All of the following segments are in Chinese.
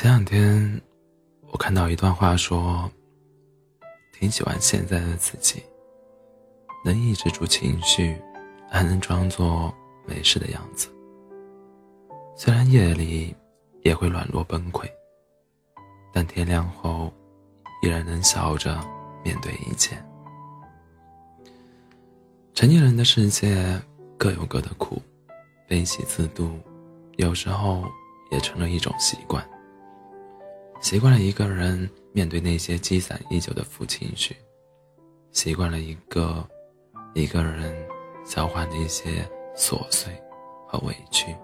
前两天，我看到一段话，说挺喜欢现在的自己，能抑制住情绪，还能装作没事的样子。虽然夜里也会软弱崩溃，但天亮后，依然能笑着面对一切。成年人的世界各有各的苦，悲喜自度，有时候也成了一种习惯。习惯了一个人面对那些积攒已久的负情绪，习惯了一个一个人消化那些琐碎和委屈。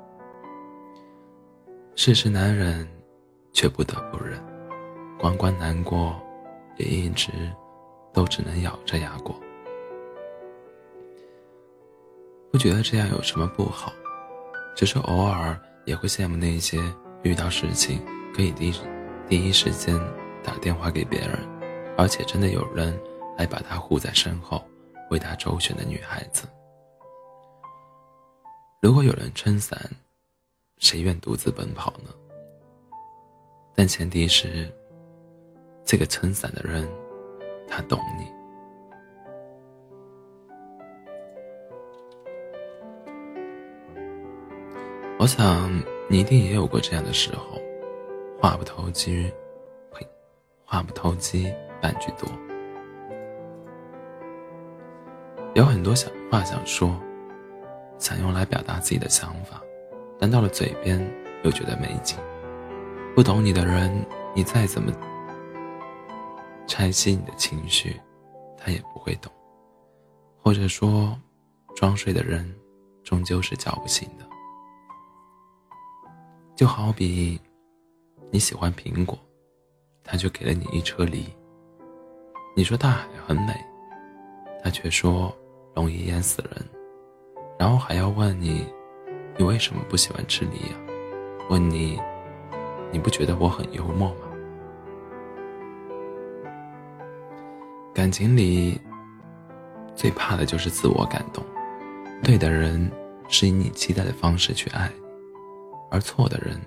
世事难忍，却不得不忍；关关难过，也一直都只能咬着牙过。不觉得这样有什么不好，只是偶尔也会羡慕那些遇到事情可以第一。第一时间打电话给别人，而且真的有人来把他护在身后，为他周旋的女孩子。如果有人撑伞，谁愿独自奔跑呢？但前提是，这个撑伞的人，他懂你。我想你一定也有过这样的时候。话不投机，呸！话不投机半句多。有很多想话想说，想用来表达自己的想法，但到了嘴边又觉得没劲。不懂你的人，你再怎么拆析你的情绪，他也不会懂。或者说，装睡的人终究是叫不醒的。就好比。你喜欢苹果，他就给了你一车梨。你说大海很美，他却说容易淹死人，然后还要问你，你为什么不喜欢吃梨呀？问你，你不觉得我很幽默吗？感情里最怕的就是自我感动，对的人是以你期待的方式去爱，而错的人。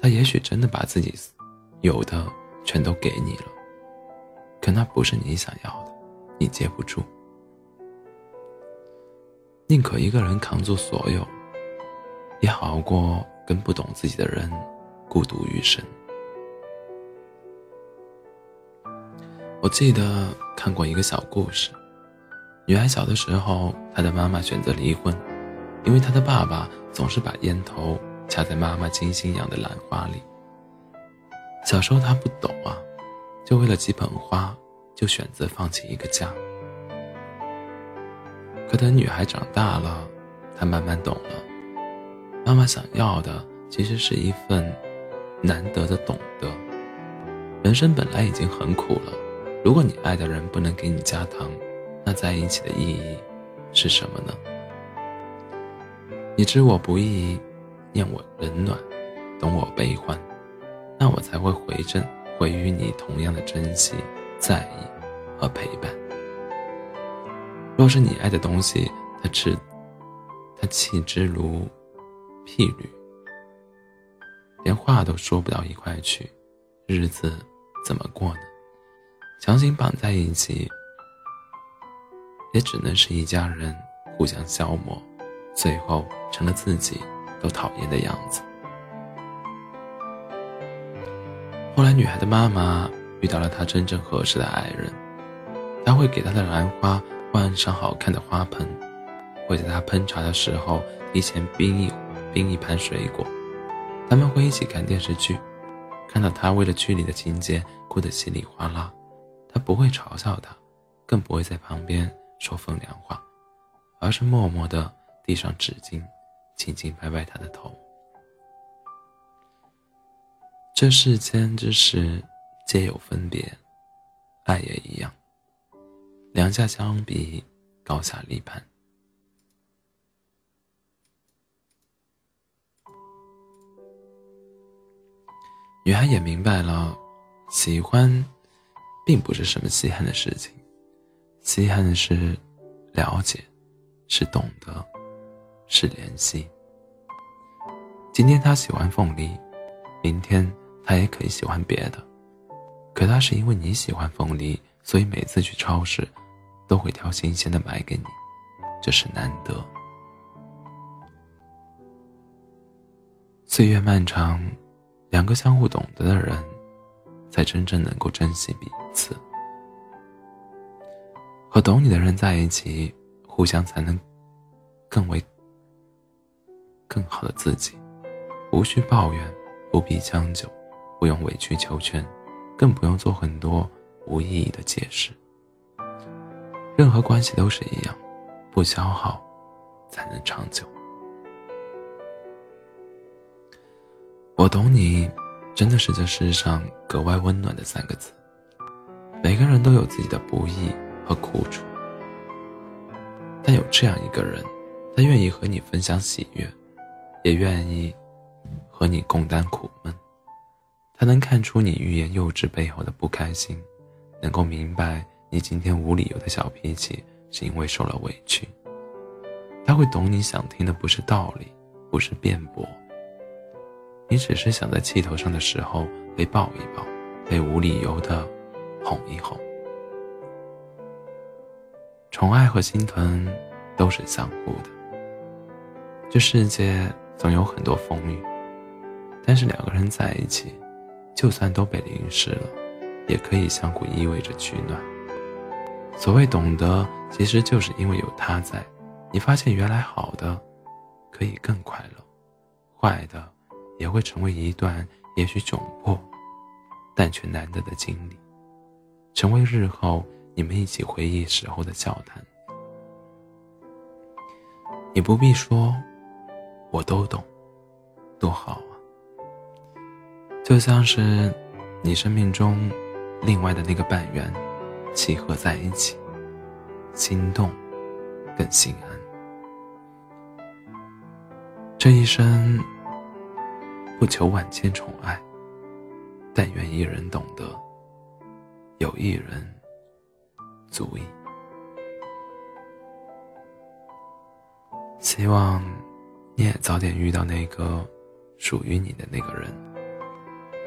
他也许真的把自己有的全都给你了，可那不是你想要的，你接不住。宁可一个人扛住所有，也好过跟不懂自己的人孤独余生。我记得看过一个小故事，女孩小的时候，她的妈妈选择离婚，因为她的爸爸总是把烟头。插在妈妈精心养的兰花里。小时候她不懂啊，就为了几盆花，就选择放弃一个家。可等女孩长大了，她慢慢懂了，妈妈想要的其实是一份难得的懂得。人生本来已经很苦了，如果你爱的人不能给你加糖，那在一起的意义是什么呢？你知我不易。念我冷暖，懂我悲欢，那我才会回正回与你同样的珍惜、在意和陪伴。若是你爱的东西，他吃，他弃之如敝履，连话都说不到一块去，日子怎么过呢？强行绑在一起，也只能是一家人互相消磨，最后成了自己。都讨厌的样子。后来，女孩的妈妈遇到了她真正合适的爱人，他会给她的兰花换上好看的花盆，会在她烹茶的时候提前冰一冰一盘水果。他们会一起看电视剧，看到她为了剧里的情节哭得稀里哗啦，他不会嘲笑她，更不会在旁边说风凉话，而是默默地递上纸巾。轻轻拍拍他的头。这世间之事，皆有分别，爱也一样。两下相比，高下立判。女孩也明白了，喜欢，并不是什么稀罕的事情，稀罕的是了解，是懂得。是联系。今天他喜欢凤梨，明天他也可以喜欢别的。可他是因为你喜欢凤梨，所以每次去超市，都会挑新鲜的买给你，这是难得。岁月漫长，两个相互懂得的人，才真正能够珍惜彼此。和懂你的人在一起，互相才能更为更好的自己，无需抱怨，不必将就，不用委曲求全，更不用做很多无意义的解释。任何关系都是一样，不消耗，才能长久。我懂你，真的是这世上格外温暖的三个字。每个人都有自己的不易和苦楚，但有这样一个人，他愿意和你分享喜悦，也愿意和你共担苦闷。他能看出你欲言又止背后的不开心，能够明白你今天无理由的小脾气是因为受了委屈。他会懂你想听的不是道理，不是辩驳。你只是想在气头上的时候被抱一抱，被无理由的哄一哄。宠爱和心疼都是相互的。这世界总有很多风雨，但是两个人在一起，就算都被淋湿了，也可以相互依偎着取暖。所谓懂得，其实就是因为有他在，你发现原来好的可以更快乐，坏的。也会成为一段也许窘迫，但却难得的经历，成为日后你们一起回忆时候的笑谈。你不必说，我都懂，多好啊！就像是你生命中另外的那个半圆，契合在一起，心动更心安。这一生。不求万千宠爱，但愿一人懂得，有一人足矣。希望你也早点遇到那个属于你的那个人，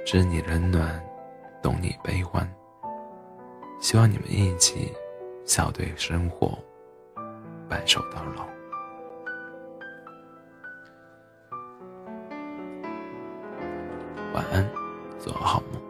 知你冷暖，懂你悲欢。希望你们一起笑对生活，白首到老。晚安，做个好梦。